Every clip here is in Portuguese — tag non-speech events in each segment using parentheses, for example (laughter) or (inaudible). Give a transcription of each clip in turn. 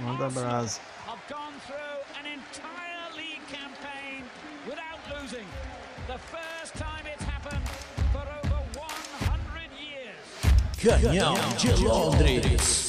Manda abraço. Canhão de Londres.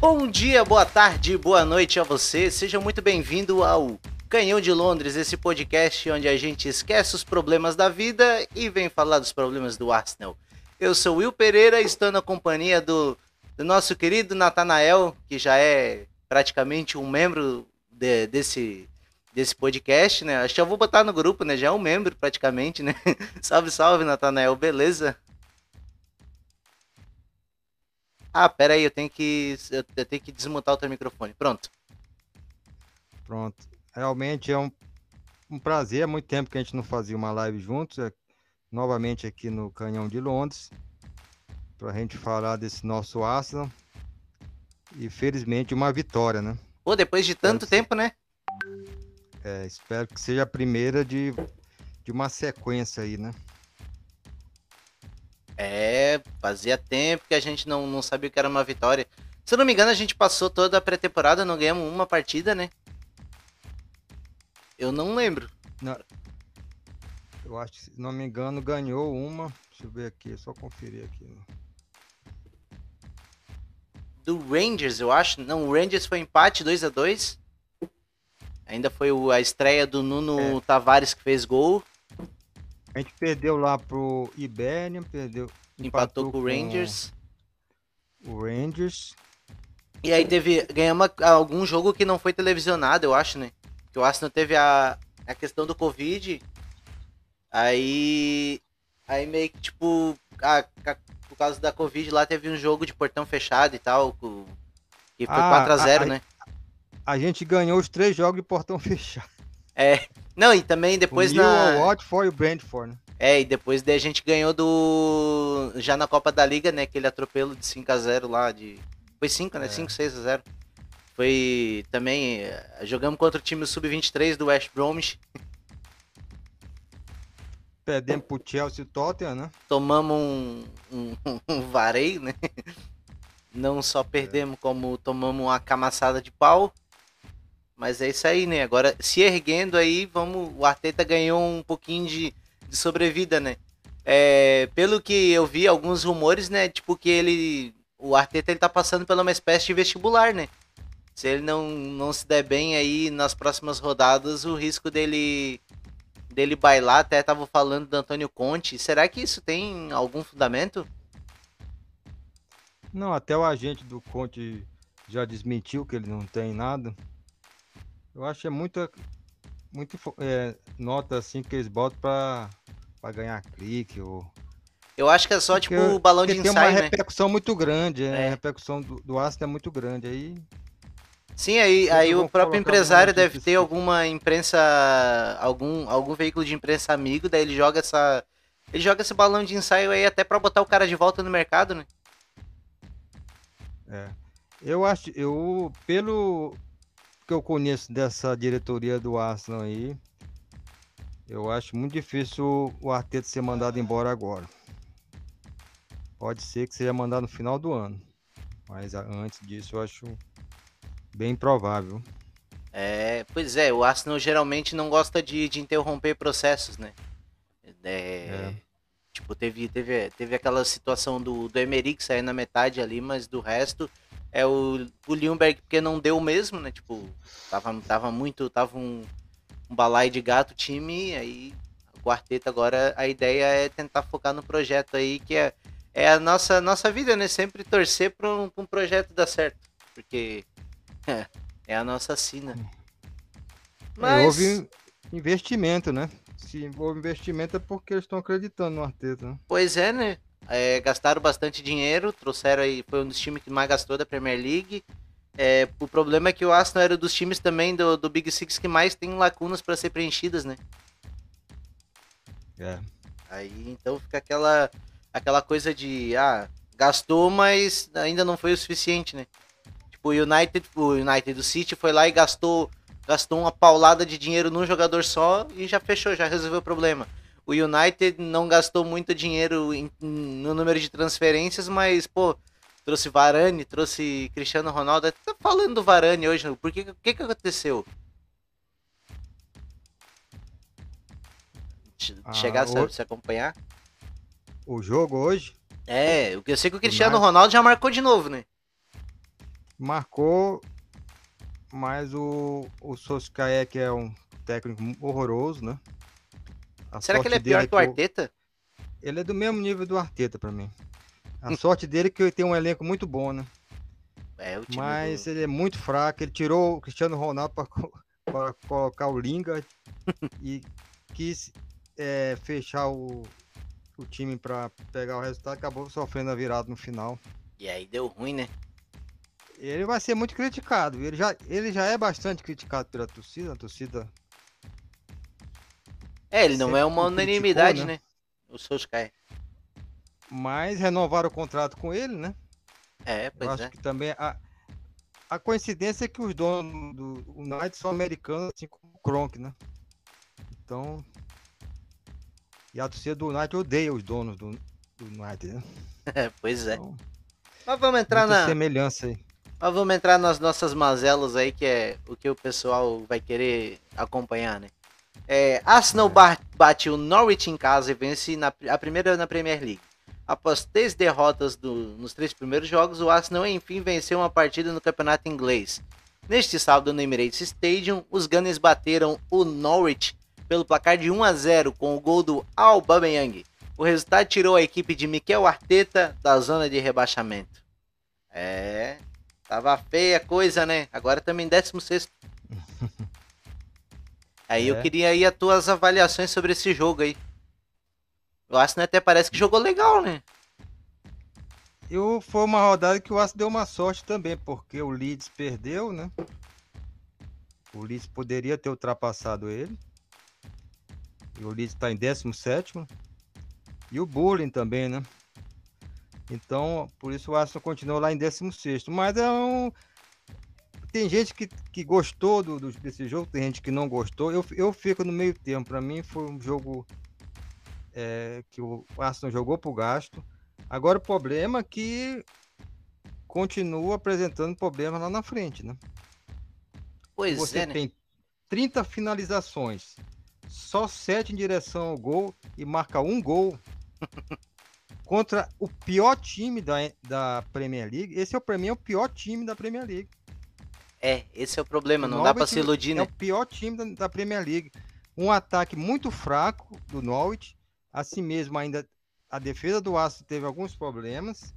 Bom dia, boa tarde, boa noite a você. Seja muito bem-vindo ao Canhão de Londres, esse podcast onde a gente esquece os problemas da vida e vem falar dos problemas do Arsenal. Eu sou Will Pereira, estou na companhia do, do nosso querido Natanael, que já é praticamente um membro de, desse, desse podcast, né? Acho que eu vou botar no grupo, né? Já é um membro praticamente, né? (laughs) salve, salve, Natanael, beleza? Ah, pera aí, eu tenho que eu tenho que desmontar o teu microfone. Pronto. Pronto. Realmente é um, um prazer. Há muito tempo que a gente não fazia uma live juntos. É, novamente aqui no Canhão de Londres. Para a gente falar desse nosso Arsenal. E felizmente uma vitória, né? Pô, depois de tanto tempo, né? É, espero que seja a primeira de, de uma sequência aí, né? É, fazia tempo que a gente não, não sabia que era uma vitória. Se eu não me engano, a gente passou toda a pré-temporada, não ganhamos uma partida, né? Eu não lembro. Não. Eu acho que, se não me engano, ganhou uma. Deixa eu ver aqui, só conferir aqui. Do Rangers, eu acho. Não, o Rangers foi empate 2 a 2 Ainda foi a estreia do Nuno é. Tavares que fez gol. A gente perdeu lá pro Ibernian, perdeu. Empatou, empatou com o Rangers. O Rangers. E aí teve. Ganhamos algum jogo que não foi televisionado, eu acho, né? Que o Arsenal teve a, a questão do Covid. Aí. Aí meio que, tipo, a, a, por causa da Covid lá teve um jogo de portão fechado e tal. Que foi ah, 4x0, né? A gente ganhou os três jogos de portão (laughs) fechado. É. Não, e também depois o na. O Watford e o Brentford, né? É, e depois daí a gente ganhou do. Já na Copa da Liga, né? Aquele atropelo de 5x0 lá. De... Foi 5, né? É. 5, 6 a 0 Foi também. Eh, jogamos contra o time sub-23 do West Bromwich. Perdemos pro Chelsea e Tottenham, né? Tomamos um, um, (laughs) um vareio, né? Não só perdemos, é. como tomamos uma camaçada de pau. Mas é isso aí, né? Agora, se erguendo aí, vamos. O Arteta ganhou um pouquinho de, de sobrevida, né? É, pelo que eu vi, alguns rumores, né? Tipo, que ele. O Arteta ele tá passando por uma espécie de vestibular, né? Se ele não, não se der bem aí nas próximas rodadas, o risco dele dele bailar, até tava falando do Antônio Conte. Será que isso tem algum fundamento? Não, até o agente do Conte já desmentiu que ele não tem nada. Eu acho que é muita, muito é, nota assim que eles botam pra, pra ganhar clique ou... Eu acho que é só porque, tipo o balão de ensaio, tem uma né? repercussão muito grande, é. a repercussão do, do ácido é muito grande, aí... Sim, aí, aí o próprio empresário deve ter alguma imprensa, algum, algum veículo de imprensa amigo, daí ele joga essa... Ele joga esse balão de ensaio aí até pra botar o cara de volta no mercado, né? É. Eu acho, eu, pelo, que eu conheço dessa diretoria do Arsenal aí, eu acho muito difícil o Arteta ser mandado embora agora. Pode ser que seja mandado no final do ano. Mas antes disso eu acho bem provável. É, pois é, o Arsenal geralmente não gosta de, de interromper processos, né? É, é. Tipo, teve, teve, teve aquela situação do, do Emery que saiu na metade ali, mas do resto é o, o Lindbergh porque não deu mesmo, né? Tipo, tava, tava muito, tava um, um balai de gato time, aí o quarteto agora a ideia é tentar focar no projeto aí, que é, é a nossa, nossa vida, né? Sempre torcer para um, um projeto dar certo, porque é, é a nossa sina. Mas... Houve investimento, né? Se houve investimento é porque eles estão acreditando no Arteta. Né? Pois é, né? É, gastaram bastante dinheiro, trouxeram aí, foi um dos times que mais gastou da Premier League. É, o problema é que o Arsenal era dos times também do, do Big Six que mais tem lacunas para ser preenchidas, né? É. Aí então fica aquela, aquela coisa de, ah, gastou, mas ainda não foi o suficiente, né? Tipo, o United, o United do City foi lá e gastou, gastou uma paulada de dinheiro num jogador só e já fechou, já resolveu o problema. o United não gastou muito dinheiro em- no número de transferências, mas, pô, trouxe Varane, trouxe Cristiano Ronaldo. Tá falando do Varane hoje, por que, o que, que aconteceu? Ah, Chegasse o- a se acompanhar? O jogo hoje É, eu sei que o Cristiano Ronaldo já marcou de novo, né? Marcou, mas o, o Solskjaer, que é um técnico horroroso, né? A Será que ele é pior que o Arteta? Ele é do mesmo nível do Arteta pra mim. A sorte dele é que ele tem um elenco muito bom, né? É, time Mas do... ele é muito fraco. Ele tirou o Cristiano Ronaldo para colocar o Lingard (laughs) e quis é, fechar o, o time para pegar o resultado. Acabou sofrendo a virada no final. E aí deu ruim, né? Ele vai ser muito criticado. Ele já, ele já é bastante criticado pela torcida. A torcida É, ele não é uma criticou, unanimidade, né? né? O Solskjaer. Mas renovaram o contrato com ele, né? É, Eu pois acho é. que também a, a coincidência é que os donos do United são americanos, assim como o Kronk, né? Então. E a torcida do United odeia os donos do, do United, né? (laughs) pois é. Então, Mas vamos entrar na. semelhança aí. Mas vamos entrar nas nossas mazelas aí, que é o que o pessoal vai querer acompanhar, né? É, Arsenal É. ba- bate o Norwich em casa e vence na, a primeira na Premier League. Após três derrotas do- nos três primeiros jogos, o Arsenal enfim venceu uma partida no campeonato inglês. Neste sábado no Emirates Stadium, os Gunners bateram o Norwich pelo placar de 1 a 0 com o gol do Aubameyang. O resultado tirou a equipe de Mikel Arteta da zona de rebaixamento. É, Tava feia a coisa, né? Agora estamos em 16. (laughs) aí eu É. queria aí as tuas avaliações sobre esse jogo aí. O Arsenal até parece que jogou legal, né? Eu, foi uma rodada que o Arsenal deu uma sorte também, porque o Leeds perdeu, né? O Leeds poderia ter ultrapassado ele. E o Leeds está em 17. E o Bullying também, né? Então, por isso o Arsenal continua lá em 16. Mas é um. Tem gente que, que gostou do, do- desse jogo, tem gente que não gostou. Eu, eu fico no meio tempo. Para mim foi um jogo é, que o Arsenal jogou pro gasto. Agora o problema é que continua apresentando problemas lá na frente, né? Pois Você é, né? tem 30 finalizações, só 7 em direção ao gol e marca um gol (laughs) contra o pior time da, da Premier League. Esse é para mim é o pior time da Premier League. É, esse é o problema, não dá pra Norwich se iludir, É né? o pior time da, da Premier League. Um ataque muito fraco do Norwich. Assim mesmo, ainda a defesa do Arsenal teve alguns problemas,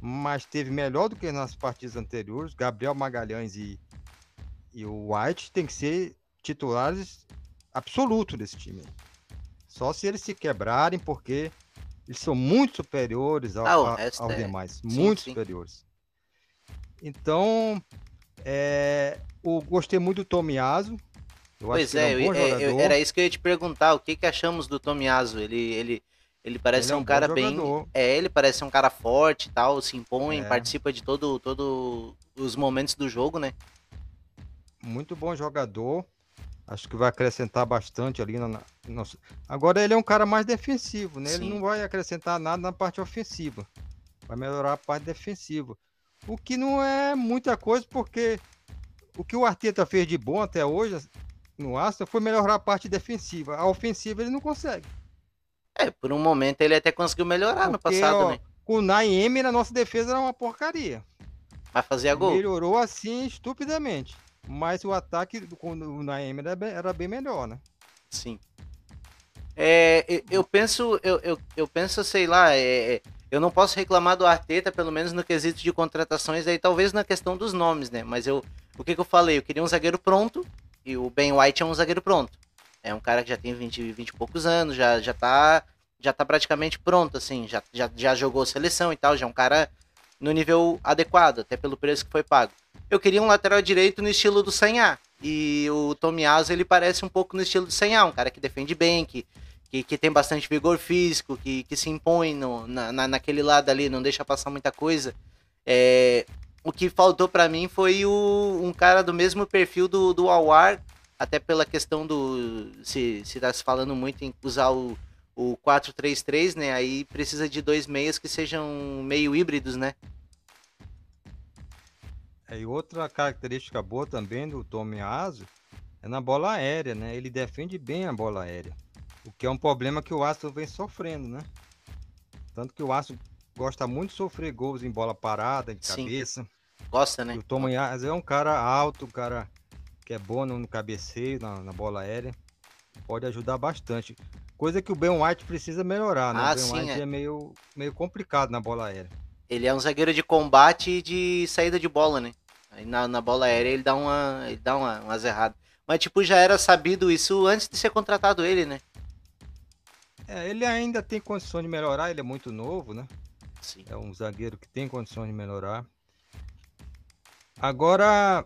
mas teve melhor do que nas partidas anteriores. Gabriel Magalhães e, e o White tem que ser titulares absolutos desse time. Só se eles se quebrarem, porque eles são muito superiores ao- Ah, a- aos é- demais. sim, muito sim. superiores. Então, é, o, gostei muito do Tomiaso. Eu Pois é, é um eu- é, eu- era isso que eu ia te perguntar. O que, que achamos do Tomiaso? Ele, ele, ele parece Ele ser é um, um cara bem. jogador. É, ele parece ser um cara forte e tal, se impõe, É. participa de todo, todo os momentos do jogo, né? Muito bom jogador. Acho que vai acrescentar bastante ali. Na, na- nossa- Agora ele é um cara mais defensivo, né? Ele Sim. não vai acrescentar nada na parte ofensiva. Vai melhorar a parte defensiva. O que não é muita coisa, porque o que o Arteta fez de bom até hoje no Arsenal foi melhorar a parte defensiva. A ofensiva ele não consegue. É, por um momento ele até conseguiu melhorar no Porque, passado, ó, né? Com o Naemi, a nossa defesa era uma porcaria. Mas fazia gol. Melhorou assim estupidamente. Mas o ataque do- com o Naemi era bem, era bem melhor, né? Sim. É, eu, eu penso, eu, eu, eu penso, sei lá, é, é, eu não posso reclamar do Arteta, pelo menos no quesito de contratações, aí talvez na questão dos nomes, né? Mas eu, o que, que eu falei? Eu queria um zagueiro pronto, e o Ben White é um zagueiro pronto. É um cara que já tem 20, 20 e poucos anos, já, já, tá, já tá praticamente pronto, assim, já, já, já jogou seleção e tal, já é um cara no nível adequado, até pelo preço que foi pago. Eu queria um lateral direito no estilo do Sanhá. E o Tomiaso, ele parece um pouco no estilo do Sanhá, um cara que defende bem, que, que, que tem bastante vigor físico, que, que se impõe no, na, na- naquele lado ali, não deixa passar muita coisa. É, o que faltou pra mim foi o, um cara do mesmo perfil do, do Awar, até pela questão do. Se, se tá se falando muito em usar o, o 4-3-3, né? Aí precisa de dois meias que sejam meio híbridos, né? É, e outra característica boa também do Tomiaso é na bola aérea, né? Ele defende bem a bola aérea. O que é um problema que o Astro vem sofrendo, né? Tanto que o Astro gosta muito de sofrer gols em bola parada, de Sim. cabeça. Gosta, né? E o Tomiaso é um cara alto, um cara que é bom no cabeceio, na, na bola aérea. Pode ajudar bastante. Coisa que o Ben White precisa melhorar, né? Ah, o Ben sim, White é. é. meio, meio complicado na bola aérea. Ele é um zagueiro de combate e de saída de bola, né? Aí na, na bola aérea ele dá uma. ele dá uma, umas erradas. Mas tipo, já era sabido isso antes de ser contratado ele, né? É, ele ainda tem condições de melhorar, ele é muito novo, né? Sim. É um zagueiro que tem condições de melhorar. Agora,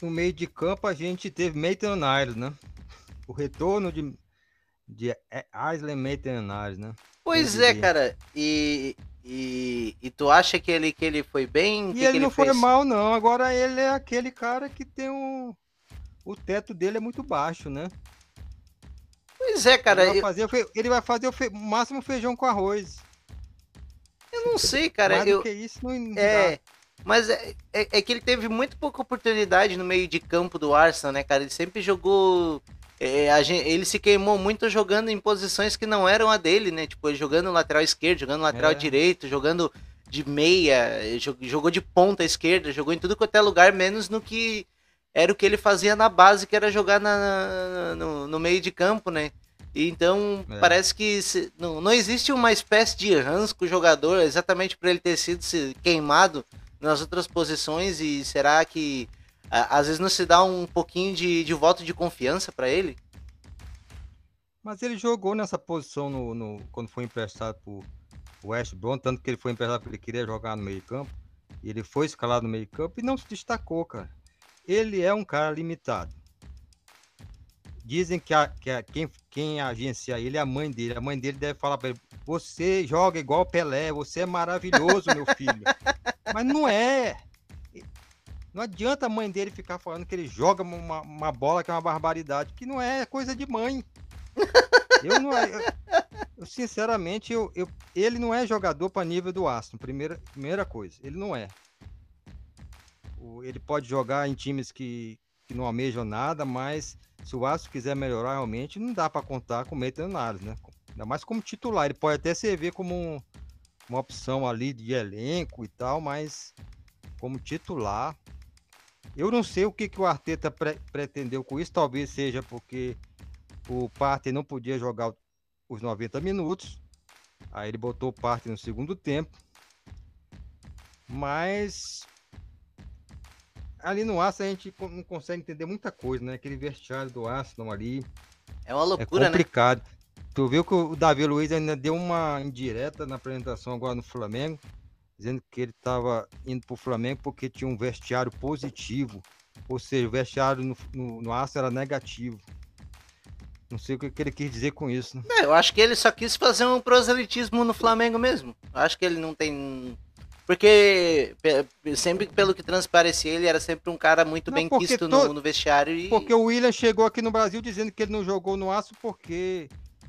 no meio de campo, a gente teve Maitland Niles, né? O retorno de, de Aisley Maitland Niles, né? Pois é, cara. E, e, e tu acha que ele, que ele foi bem? E que ele que não foi fez? mal, não. Agora ele é aquele cara que tem um. O teto dele é muito baixo, né? Pois é, cara. ele, vai fazer, ele vai fazer o fe- máximo feijão com arroz. eu não sei, cara. Mais Eu, que isso, não, não dá. É, mas é, é, é que ele teve muito pouca oportunidade no meio de campo do Arsenal, né, cara? Ele sempre jogou. É, a gen- ele se queimou muito jogando em posições que não eram a dele, né? Tipo, jogando lateral esquerdo, jogando lateral É. direito, jogando de meia, jo- jogou de ponta esquerda, jogou em tudo quanto é lugar, menos no que era o que ele fazia na base, que era jogar na, no, no meio de campo, né? Então, É. parece que se- não, não existe uma espécie de ranço com o jogador, exatamente por ele ter sido se- queimado nas outras posições, e será que às vezes não se dá um pouquinho de, de voto de confiança pra ele? Mas ele jogou nessa posição no, no- quando foi emprestado pro West Brom, tanto que ele foi emprestado porque ele queria jogar no meio campo. E ele foi escalado no meio campo e não se destacou, cara. Ele é um cara limitado. Dizem que, a, que a- quem, quem agencia ele é a mãe dele. A mãe dele deve falar pra ele: Você joga igual Pelé, você é maravilhoso, meu filho. (laughs) Mas não é. Não adianta a mãe dele ficar falando que ele joga uma, uma bola que é uma barbaridade, que não é coisa de mãe. (laughs) Eu não eu, eu, sinceramente, eu, eu- ele não é jogador para nível do Aston, primeira, primeira coisa, ele não é. O- ele pode jogar em times que, que não almejam nada, mas se o Aston quiser melhorar realmente, não dá para contar com o Niles, né? Ainda mais como titular, ele pode até servir como um- uma opção ali de elenco e tal, mas como titular, eu não sei o que, que o Arteta pre- pretendeu com isso, talvez seja porque o Partey não podia jogar os 90 minutos. Aí ele botou o Partey no segundo tempo. Mas ali no Arsenal a gente não consegue entender muita coisa, né? Aquele vestiário do Arsenal ali É uma é loucura, né? complicado. Tu viu que o Davi Luiz ainda deu uma indireta na apresentação agora no Flamengo, dizendo que ele estava indo pro Flamengo porque tinha um vestiário positivo. Ou seja, o vestiário no, no, no Arsenal era negativo. Não sei o que, que ele quis dizer com isso, né? É, eu acho que ele só quis fazer um proselitismo no Flamengo mesmo. Eu acho que ele não tem. Porque sempre pelo que transparecia, ele era sempre um cara muito Não, bem quisto to- no, no vestiário e. Porque o William chegou aqui no Brasil dizendo que ele não jogou no Aço porque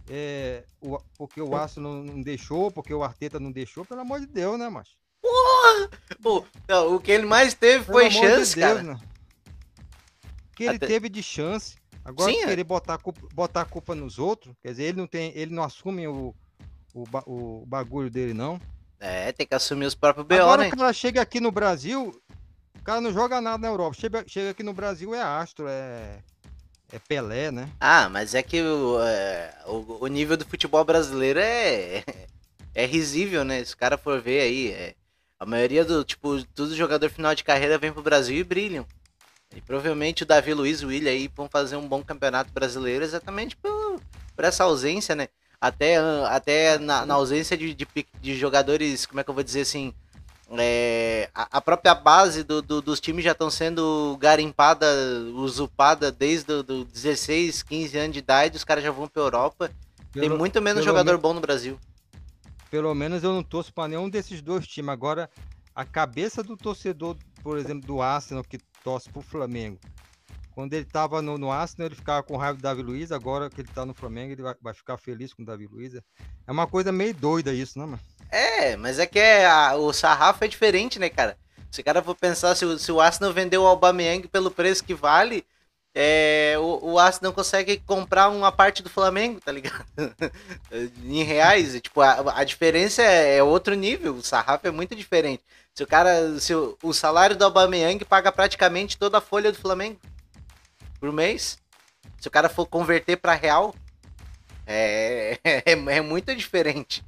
é, o, porque o Aço não, não deixou, porque o Arteta não deixou, pelo amor de Deus, né, macho? Pô, não, o que ele mais teve Pelo foi chance, de Deus, cara. né? Que ele Até- teve de chance. Agora Sim, é. querer botar a, culpa, botar a culpa nos outros, quer dizer, ele não tem, ele não assume o, o, o bagulho dele, não. É, tem que assumir os próprios BO, Agora né? o cara chega aqui no Brasil, o cara não joga nada na Europa. Chega, chega aqui no Brasil é astro, é, é Pelé, né? Ah, mas é que o, é, o, o nível do futebol brasileiro é, (laughs) é risível, né? Se o cara for ver aí, é, a maioria do, tipo, todo jogador final de carreira vem pro Brasil e brilham. E provavelmente o Davi Luiz e o William aí vão fazer um bom campeonato brasileiro exatamente por, por essa ausência, né? Até, até na, na ausência de, de, de jogadores, como é que eu vou dizer assim? é, a, a própria base do- do- dos times já estão sendo garimpada, usurpada desde o do 16, 15 anos de idade, os caras já vão pra Europa. Tem Pelo- muito menos jogador me- bom no Brasil. Pelo menos eu não torço para nenhum desses dois times. Agora, a cabeça do torcedor, por exemplo, do Arsenal, que torce pro Flamengo. Quando ele tava no, no Arsenal, ele ficava com raiva do Davi Luiz, agora que ele tá no Flamengo, ele vai, vai ficar feliz com o Davi Luiz. É uma coisa meio doida isso, né, mano? É, mas é que é, a- o sarrafo é diferente, né, cara? Se o cara for pensar, se, o- se o Arsenal vendeu o Aubameyang pelo preço que vale, é, o, o Arsenal consegue comprar uma parte do Flamengo, tá ligado? (laughs) em reais, tipo, a, a diferença é, é outro nível, o sarrafo é muito diferente. Se o cara, se o, o salário do Aubameyang paga praticamente toda a folha do Flamengo por mês, se o cara for converter pra real, é, (laughs) é, é muito diferente.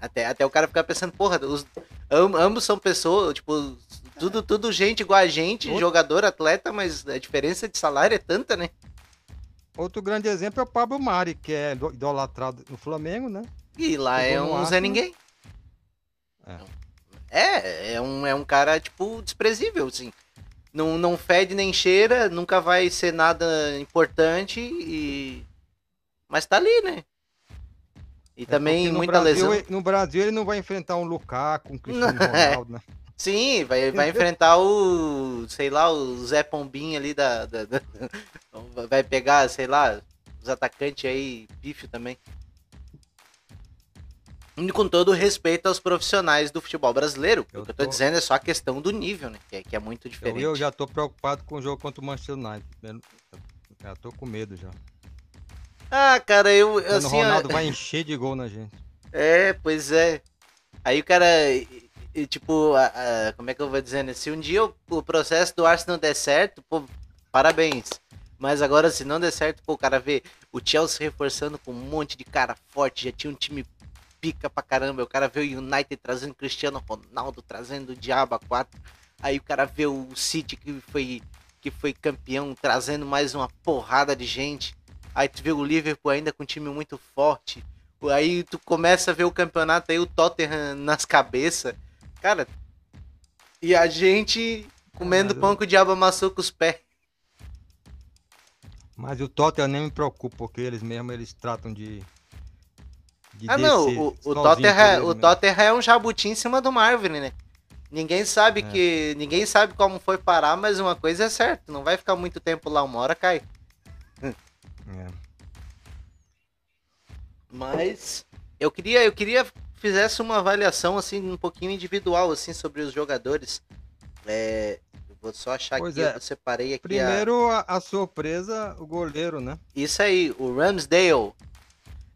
Até, até o cara ficar pensando, porra, os, am- ambos são pessoas, tipo, tudo, tudo gente igual a gente, Outro- jogador, atleta, mas a diferença de salário é tanta, né? Outro grande exemplo é o Pablo Mari, que é ido- idolatrado no Flamengo, né? E lá é um Zé. Ninguém. É, é um, é um cara, tipo, desprezível, assim. Não, não fede nem cheira, nunca vai ser nada importante e. Mas tá ali, né? E É também muita Brasil, lesão. ele- No Brasil ele não vai enfrentar um Lukaku, um (laughs) Cristiano é. Ronaldo, né? Sim, vai, vai enfrentar o, sei lá, o Zé Pombinho ali da, da- da- (laughs) Vai pegar, sei lá, os atacantes aí, pífio também. E com todo respeito aos profissionais do futebol brasileiro, Eu o que eu tô tô- dizendo é só a questão do nível, né? Que é, que é muito Eu, diferente. eu já tô preocupado com o jogo contra o Manchester United. Eu já tô com medo já. Ah, cara, eu, o assim, ó, Ronaldo vai (laughs) encher de gol na gente. É, pois é. Aí o cara, e- tipo, a- a- como é que eu vou dizer, né? Se um dia o, o processo do Arsenal der certo, pô, parabéns. Mas agora, se não der certo, pô, o cara vê o Chelsea reforçando com um monte de cara forte, já tinha um time pica pra caramba. O cara vê o United trazendo Cristiano Ronaldo, trazendo o Diabo a 4. Aí o cara vê o City que foi, que foi campeão, trazendo mais uma porrada de gente. Aí tu vê o Liverpool ainda com um time muito forte. Aí tu começa a ver o campeonato aí, o Tottenham nas cabeças. Cara, e a gente comendo Caralho. pão que o diabo amassou com os pés. Mas o Tottenham nem me preocupa, porque eles mesmos eles tratam de. de Ah, não, o, o, Tottenham, é- o. Tottenham é um jabuti em cima de uma árvore, né? Ninguém sabe É. que. Ninguém sabe como foi parar, mas uma coisa é certa, não vai ficar muito tempo lá, uma hora cai. É. Mas eu queria, eu queria que fizesse uma avaliação assim um pouquinho individual assim sobre os jogadores. É, vou só achar Pois aqui, é. eu separei aqui Primeiro, a, a surpresa, o goleiro, né? Isso aí, o Ramsdale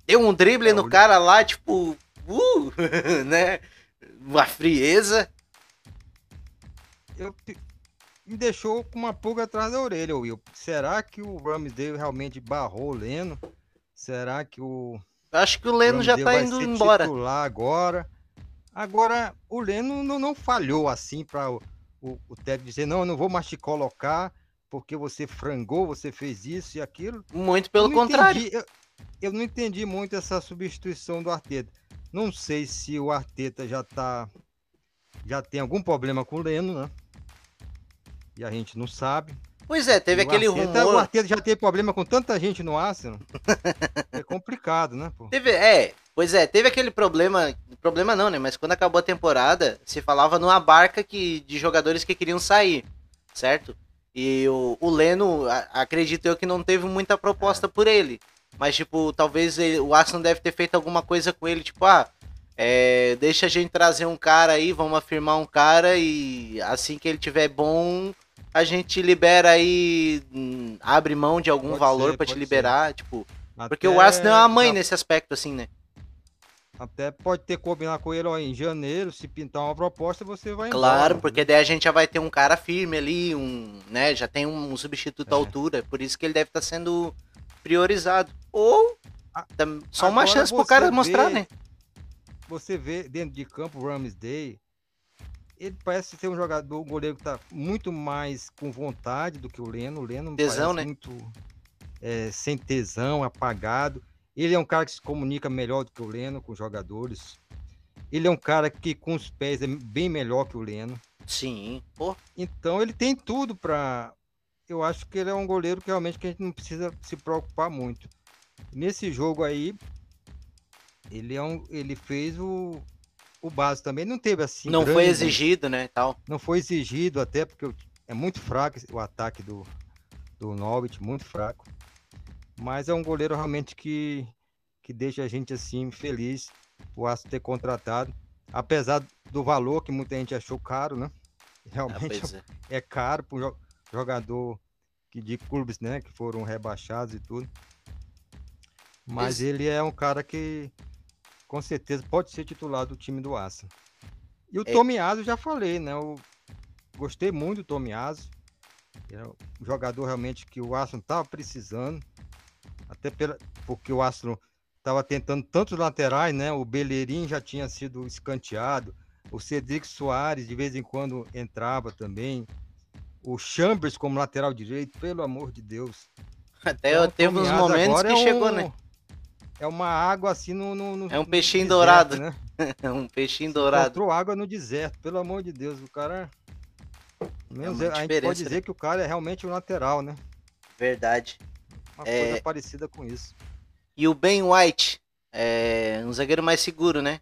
deu um drible É, no o- cara lá, tipo, uh, (laughs) né? Uma frieza. Eu, me deixou com uma pulga atrás da orelha, Will. Será que o Ramsdale realmente barrou o Leno? Será que o acho que o Leno já tá indo embora. titular agora? Agora, o Leno não, não falhou assim para o, o, o dizer, não, eu não vou mais te colocar porque você frangou, você fez isso e aquilo. Muito Eu pelo não contrário. entendi, eu, eu não entendi muito essa substituição do Arteta. Não sei se o Arteta já tá. Já tem algum problema com o Leno, né? E a gente não sabe. Pois é, teve o aquele Arteta- O rumor. Arteta já teve problema com tanta gente no Arsenal. (laughs) é complicado, né, pô? Teve, é, pois é, teve aquele problema. Problema não, né? Mas quando acabou a temporada, se falava numa barca que, de jogadores que queriam sair, certo? E o, o Leno, a- acredito eu que não teve muita proposta por ele. Mas, tipo, talvez ele- o Arsenal deve ter feito alguma coisa com ele, tipo, ah, é, deixa a gente trazer um cara aí, vamos afirmar um cara e assim que ele tiver bom, a gente libera aí, hum, abre mão de algum Pode valor pra te pode ser. liberar, tipo, porque Até o Arsenal é uma mãe nesse aspecto, assim, né? Até pode ter combinado com ele ó, em janeiro, se pintar uma proposta, você vai Claro, embora. porque daí a gente já vai ter um cara firme ali, um, né, já tem um substituto à É. altura, por isso que ele deve estar sendo priorizado. Ou A- só uma chance pro cara mostrar, vê- né? Você vê dentro de campo o Ramsday, ele parece ser um jogador, um goleiro que tá muito mais com vontade do que o Leno. O Leno Tesão, né? muito é, sem tesão, apagado. Ele é um cara que se comunica melhor do que o Leno com os jogadores. Ele é um cara que com os pés é bem melhor que o Leno. Sim, pô. Então ele tem tudo para. Eu acho que ele é um goleiro que realmente que a gente não precisa se preocupar muito. Nesse jogo aí, ele é um, ele fez o o básico também não teve assim. Não foi grande- exigido, né, tal. Não foi exigido, até porque é muito fraco o ataque do, do Norwich, muito fraco. Mas é um goleiro realmente que, que deixa a gente assim feliz o Arsenal ter contratado. Apesar do valor que muita gente achou caro, né? Ah, (laughs) Realmente pois é. é caro para um jogador que de clubes, né, que foram rebaixados e tudo. Mas Mas- ele é um cara que com certeza pode ser titular do time do Arsenal. E o É. Tomiaso já falei, né? Eu gostei muito do Tomiaso. É um jogador realmente que o Arsenal estava precisando. Até pela, porque o Arsenal estava tentando tantos laterais, né? O Bellerin já tinha sido escanteado. O Cedric Soares de vez em quando entrava também. O Chambers como lateral direito, pelo amor de Deus. Até Então, teve uns momentos que é chegou, um- né? É uma água assim no. no- no- É um peixinho deserto, dourado. né? (laughs) um peixinho dourado. Encontrou água no deserto, pelo amor de Deus. O cara. Menos uma a gente pode né? dizer que o cara é realmente um lateral, né? Verdade. Uma É. coisa parecida com isso. E o Ben White, é um zagueiro mais seguro, né?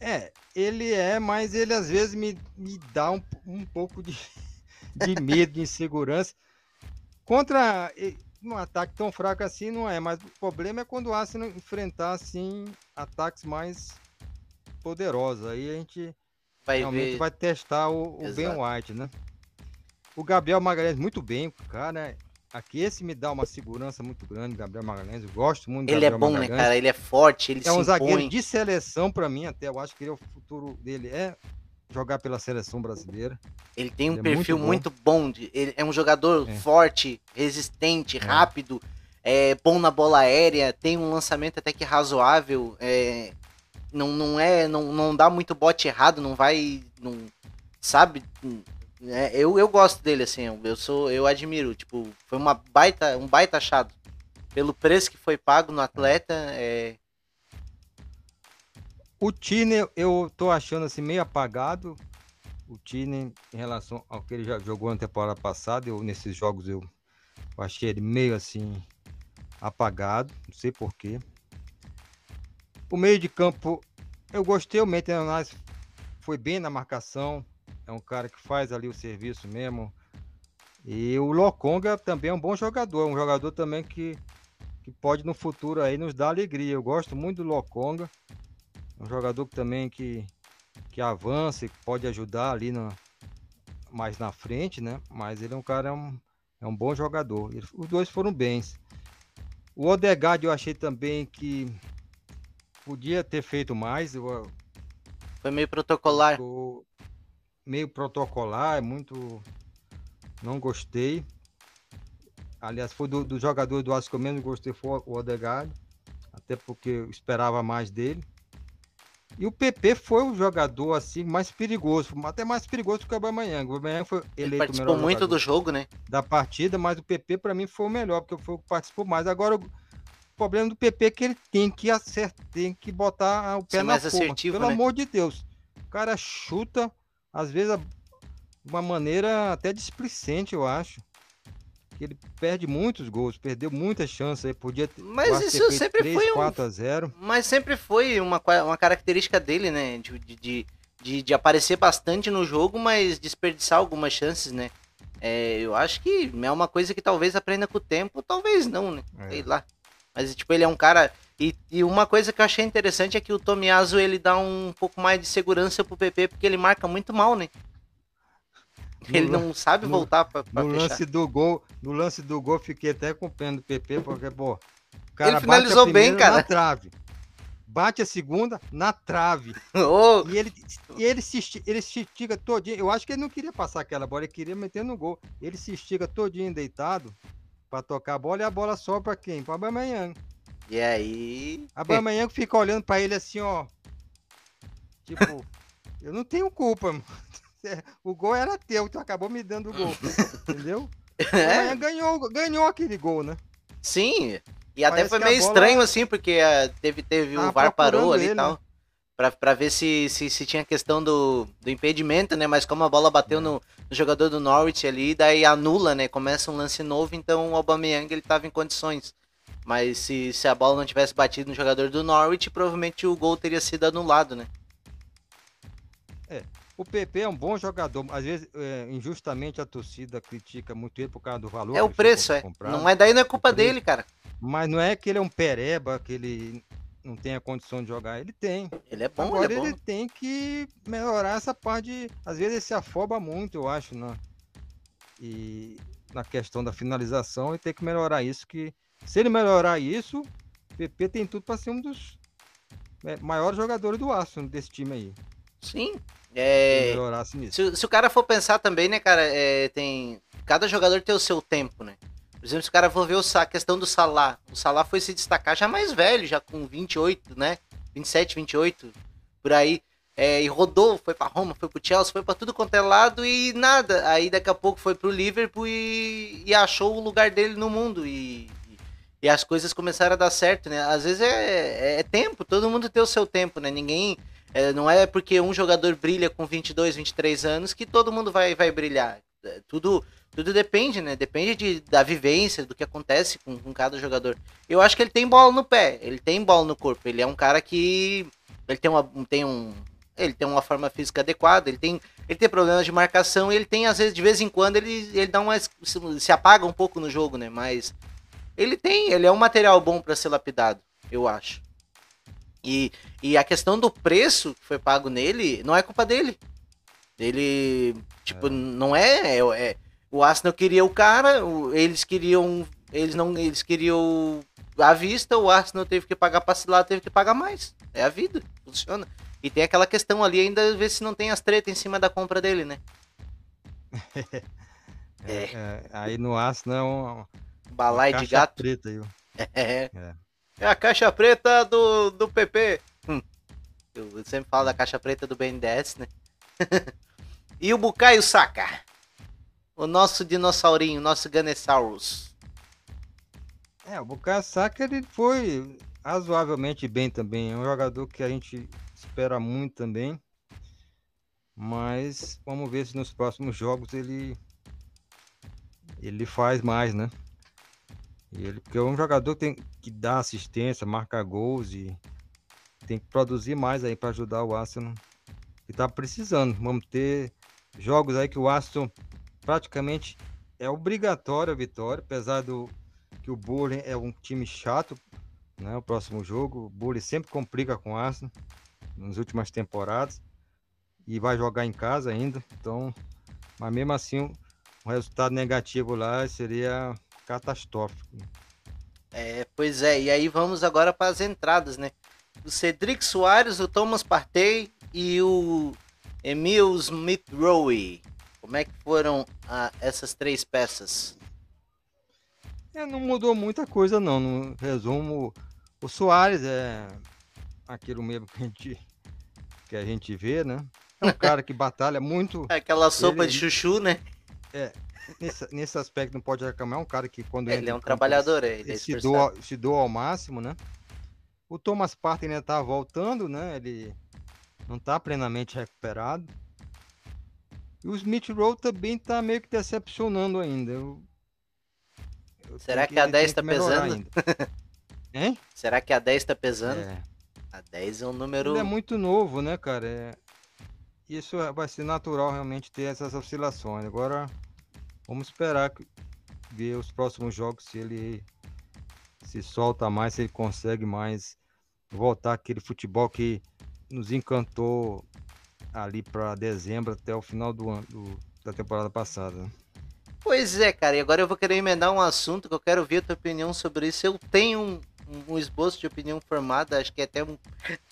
É, ele é, mas ele às vezes me, me dá um, um pouco de, (laughs) de medo, de insegurança. Contra um ataque tão fraco assim, não é. Mas o problema é quando o Arsenal enfrentar, assim, ataques mais poderosos. Aí a gente Vai realmente ver. vai testar o, o Ben. White, né? O Gabriel Magalhães, muito bem, cara. Aqui esse me dá uma segurança muito grande, Gabriel Magalhães. Eu gosto muito Ele é Gabriel bom, né, Magalhães. cara? Ele é forte, ele É um se zagueiro impõe. de seleção pra mim, até eu acho que ele é o futuro dele é jogar pela seleção brasileira. Ele tem um Ele é muito perfil bom. muito bom. de- ele é um jogador É. forte, resistente, rápido, é bom na bola aérea, tem um lançamento até que razoável. é, não, não é, não, não dá muito bote errado, não vai, não sabe. É, eu, eu gosto dele assim, eu, eu sou, eu admiro. Tipo, foi uma baita, um baita achado. Pelo preço que foi pago no atleta, é, O Tine eu tô achando assim meio apagado. O Tine em relação ao que ele já jogou na temporada passada, eu nesses jogos eu, eu achei ele meio assim apagado, não sei porquê. O meio de campo eu gostei, o Metenaz foi bem na marcação, é um cara que faz ali o serviço mesmo. E o Lokonga também é um bom jogador, um jogador também que, que pode no futuro aí nos dar alegria. Eu gosto muito do Lokonga. Um jogador que também que, que avança e pode ajudar ali na, mais na frente, né? Mas ele é um cara, é um, é um bom jogador. Ele- os dois foram bens. O Odegaard eu achei também que podia ter feito mais. Eu, foi meio protocolar. meio protocolar, é muito. Não gostei. Aliás, foi do, do jogador do Asco que eu menos gostei foi o Odegaard. Até porque eu esperava mais dele. E o PP foi o jogador assim mais perigoso, até mais perigoso que o Aubameyang. O Aubameyang foi Ele eleito o participou melhor muito do jogo, né? da partida, mas o PP para mim foi o melhor, porque foi o que participou mais. Agora o problema do PP é que ele tem que acertar, tem que botar o pé Ser na mais forma. assertivo, Pelo né? amor de Deus. O cara chuta, às vezes, de uma maneira até displicente, eu acho. Que Ele perde muitos gols, perdeu muitas chances podia ter, Mas isso ter sempre 3, foi um- 4 a 0. Mas sempre foi uma, uma característica dele, né? De, de, de, de- de aparecer bastante no jogo, mas desperdiçar algumas chances, né? É, eu acho que é uma coisa que talvez aprenda com o tempo, talvez não, né? É. Sei lá. Mas, tipo, ele é um cara. E, e uma coisa que eu achei interessante é que o Tomiyasu ele dá um pouco mais de segurança pro PP, porque ele marca muito mal, né? (laughs) Ele não sabe voltar pra, pra No fechar. lance do gol, no lance do gol, fiquei até com pena do PP, porque, pô, o cara bate a finalizou bem, cara. Na trave. Bate a segunda na trave. (laughs) Ô, E ele, e ele, se, ele se estica todinho. Eu acho que ele não queria passar aquela bola, ele queria meter no gol. Ele se estica todinho deitado pra tocar a bola e a bola sobe pra quem? Pra Aubameyang. e aí. A Aubameyang fica olhando pra ele assim, ó. Tipo, (laughs) eu não tenho culpa. mano. (laughs) O gol era teu, tu acabou me dando o gol. (laughs) Entendeu? O É, ganhou, ganhou aquele gol, né? Sim, e até Parece foi que a meio bola- estranho assim, porque ah, teve, teve o Tava VAR parou ali e ele, tal. né? Pra, pra ver se, se, se tinha questão do, do impedimento, né? Mas como a bola É. bateu no, no jogador do Norwich ali, daí anula, né? Começa um lance novo, então o Aubameyang ele tava em condições. Mas se, se a bola não tivesse batido no jogador do Norwich, provavelmente o gol teria sido anulado, né? O PP é um bom jogador, às vezes é, injustamente a torcida critica muito ele por causa do valor. É o preço, é. Não é daí não é culpa dele, cara. Mas não é que ele é um pereba, que ele não tem a condição de jogar. Ele tem. Ele é bom, Agora ele é bom. ele tem que melhorar essa parte. De... Às vezes ele se afoba muito, eu acho, na, e na questão da finalização e tem que melhorar isso. Que se ele melhorar isso, o PP tem tudo para ser um dos é, maiores jogadores do Arsenal desse time aí. Sim. É, nisso. se, se o cara for pensar também, né, cara, é, tem. Cada jogador tem o seu tempo, né? Por exemplo, se o cara for ver o a questão do Salah, o Salah foi se destacar já mais velho, já com 28, né? 27, 28, por aí. É, e rodou, foi pra Roma, foi pro Chelsea, foi pra tudo quanto é lado e nada. Aí daqui a pouco foi pro Liverpool e, e achou o lugar dele no mundo. E, e as coisas começaram a dar certo, né? Às vezes é, é tempo, todo mundo tem o seu tempo, né? Ninguém. É, não é porque um jogador brilha com 22, 23 anos que todo mundo vai, vai brilhar. É, Tudo, tudo depende, né? Depende de, da vivência, do que acontece com, com cada jogador. Eu acho que ele tem bola no pé, ele tem bola no corpo. Ele é um cara que. Ele tem uma. Tem um, ele tem uma forma física adequada, ele tem, ele tem problemas de marcação, ele tem, às vezes, de vez em quando, ele, ele dá uma. se, apaga um pouco no jogo, né? Mas ele tem, ele é um material bom para ser lapidado, eu acho. E, e a questão do preço que foi pago nele não é culpa dele. Ele, tipo, É. não é, é, é- O Arsenal queria o cara, o- eles queriam. Eles não. Eles queriam à vista, o Arsenal teve que pagar parcelado, teve que pagar mais. É a vida, funciona. E tem aquela questão ali ainda, ver se não tem as tretas em cima da compra dele, né? (laughs) É, é, aí no Arsenal é uma, Balai de gato. preta aí. (laughs) É. É. É a caixa preta do, do PP. Hum. Eu sempre falo da caixa preta do BNDES, né? (laughs) e o Bukayo Saka. O nosso dinossaurinho, o nosso Ganesaurus. É, o Bukayo Saka ele foi razoavelmente bem também. É um jogador que a gente espera muito também. Mas vamos ver se nos próximos jogos ele ele faz mais, né? Ele, porque é um jogador que tem que dar assistência, marcar gols e tem que produzir mais aí para ajudar o Arsenal. Que tá precisando. Vamos ter jogos aí que o Arsenal praticamente é obrigatório a vitória, apesar do que o Burnley é um time chato, né? O próximo jogo, o Burnley sempre complica com o Arsenal nas últimas temporadas e vai jogar em casa ainda, então, mas mesmo assim, um resultado negativo lá seria catastrófico. É, pois é, e aí vamos agora para as entradas, né? O Cedric Soares, o Thomas Partey e o Emil Smith Rowe. Como é que foram ah, essas três peças? É, não mudou muita coisa não, no resumo, o Soares é aquilo mesmo que a gente que a gente vê, né? É um cara que batalha muito (laughs) Aquela sopa Ele- de chuchu, né? nesse, nesse aspecto não pode reclamar, é um cara que quando Ele entra é em um campo, trabalhador, ele é ele se esforçado. doa, se doa ao máximo, né? O Thomas Partey ainda tá voltando, né? Ele não tá plenamente recuperado. E o Smith Rowe também tá meio que decepcionando ainda. Eu- eu Será tenho que a ele 10 tem tá que pesando? ainda. (laughs) Hein? Será que a 10 tá pesando? É. A 10 é um número. Ele é muito novo, né, cara? É... Isso é- vai ser natural realmente ter essas oscilações. Agora, vamos esperar que- ver os próximos jogos se ele se solta mais, se ele consegue mais voltar aquele futebol que nos encantou ali para dezembro até o final do ano do- da temporada passada. Pois é, cara, e agora eu vou querer emendar um assunto que eu quero ver a tua opinião sobre isso. Eu tenho um, um esboço de opinião formada, acho que é até um-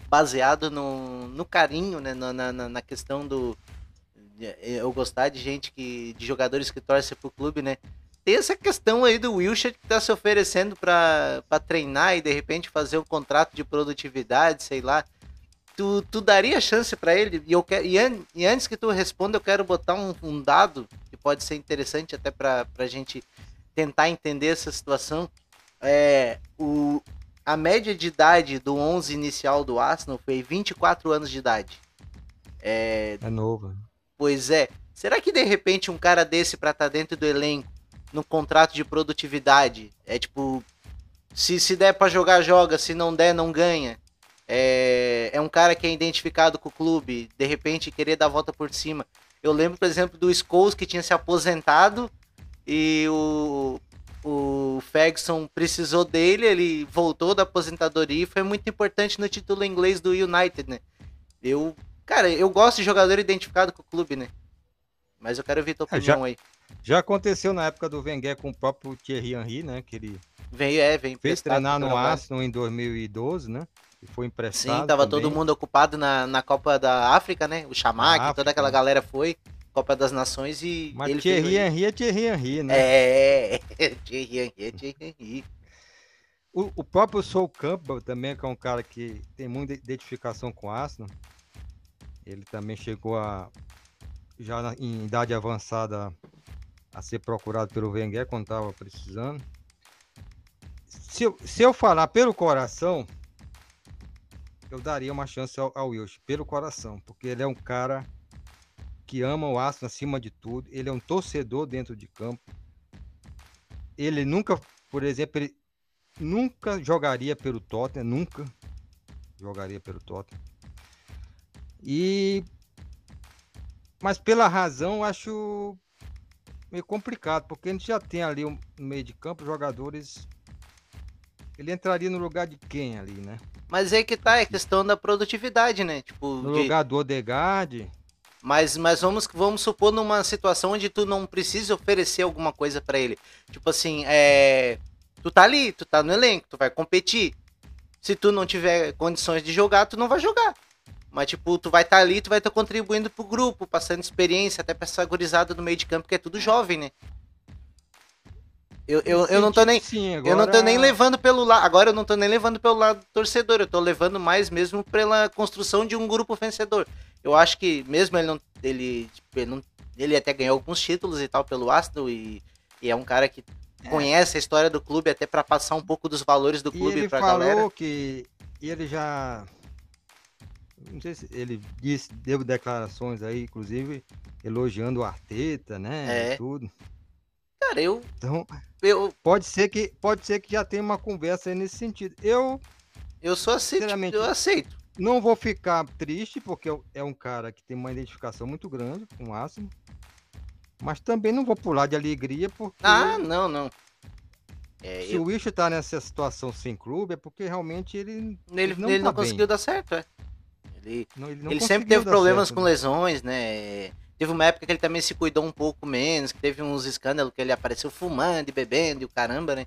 baseado no, no carinho, né? Na, na, na- questão do. Eu gostar de gente que. de jogadores que torcem pro clube, né? Tem essa questão aí do Wilshire que tá se oferecendo pra, pra treinar e de repente fazer um contrato de produtividade, sei lá. Tu, tu daria chance pra ele? E, eu quero, e, an- e antes que tu responda, eu quero botar um, um dado que pode ser interessante até pra, pra gente tentar entender essa situação. É, o, a média de idade do 11 inicial do Arsenal foi 24 anos de idade. É, É novo. Pois é. Será que de repente um cara desse pra estar dentro do elenco, no contrato de produtividade, é tipo, se, se der pra jogar, joga, se não der, não ganha. é, é um cara que é identificado com o clube, de repente querer dar a volta por cima. Eu lembro, por exemplo, do Scholes que tinha se aposentado e o, o Ferguson precisou dele, ele voltou da aposentadoria e foi muito importante no título inglês do United, né? Eu, cara, eu gosto de jogador identificado com o clube, né? Mas eu quero ver tua opinião É, já, aí. Já aconteceu na época do Wenger com o próprio Thierry Henry, né? Que ele Vem, é, vem fez treinar no. Arsenal em 2012, né? E foi emprestado. Sim, tava todo também. mundo ocupado na, na Copa da África, né? O Chamac, toda aquela galera foi. Copa das Nações e Mas ele Thierry fez... Henry é Thierry Henry, né? É, (laughs) Thierry Henry, é Thierry Henry. O, o próprio Sol Campbell também, que é um cara que tem muita identificação com o Arsenal. Ele também chegou a, já na- em idade avançada, a ser procurado pelo Wenger quando estava precisando. Se eu, se eu falar pelo coração, eu daria uma chance ao, ao Wilsh, pelo coração, porque ele é um cara que ama o Arsenal acima de tudo. Ele é um torcedor dentro de campo. Ele nunca, por exemplo, ele nunca jogaria pelo Tottenham, nunca jogaria pelo Tottenham. E mas pela razão acho meio complicado, porque a gente já tem ali um- no meio de campo jogadores ele entraria no lugar de quem ali, né? Mas aí que tá, é questão da produtividade, né? Tipo, No de- lugar do Odegaard, Mas, mas vamos, vamos supor numa situação onde tu não precisa oferecer alguma coisa pra ele. Tipo assim, é. Tu tá ali, tu tá no elenco, tu vai competir. Se tu não tiver condições de jogar, tu não vai jogar. Mas, tipo, tu vai estar ali, tu vai estar contribuindo pro grupo, passando experiência, até pra essa gurizada do meio de campo, que é tudo jovem, né? Eu, eu, eu não tô nem. Sim, Eu não tô nem agora- levando pelo lado. Agora eu não tô nem levando pelo lado do torcedor. Eu tô levando mais mesmo pela construção de um grupo vencedor. Eu acho que mesmo ele não. Ele, tipo, ele, não, ele até ganhou alguns títulos e tal pelo Arsenal e, e é um cara que conhece a história do clube até pra passar um pouco dos valores do E clube ele pra falou galera. que ele já. Não sei se ele disse, deu declarações aí, inclusive, elogiando o Arteta, né? É. E tudo. Cara, eu, Então, eu, pode ser que pode ser que já tenha uma conversa aí nesse sentido. Eu eu sou aceito. Sinceramente, Eu aceito. não vou ficar triste, porque é um cara que tem uma identificação muito grande com o Arsenal. Mas também não vou pular de alegria, porque Ah, não, não. É, se eu- o Wilson tá nessa situação sem clube, é porque realmente ele ele, não ele tá não bem. conseguiu dar certo, é. Ele, não, ele, não ele sempre teve problemas certo, com né? lesões, né? Teve uma época que ele também se cuidou um pouco menos, que teve uns escândalos que ele apareceu fumando e bebendo e o caramba, né?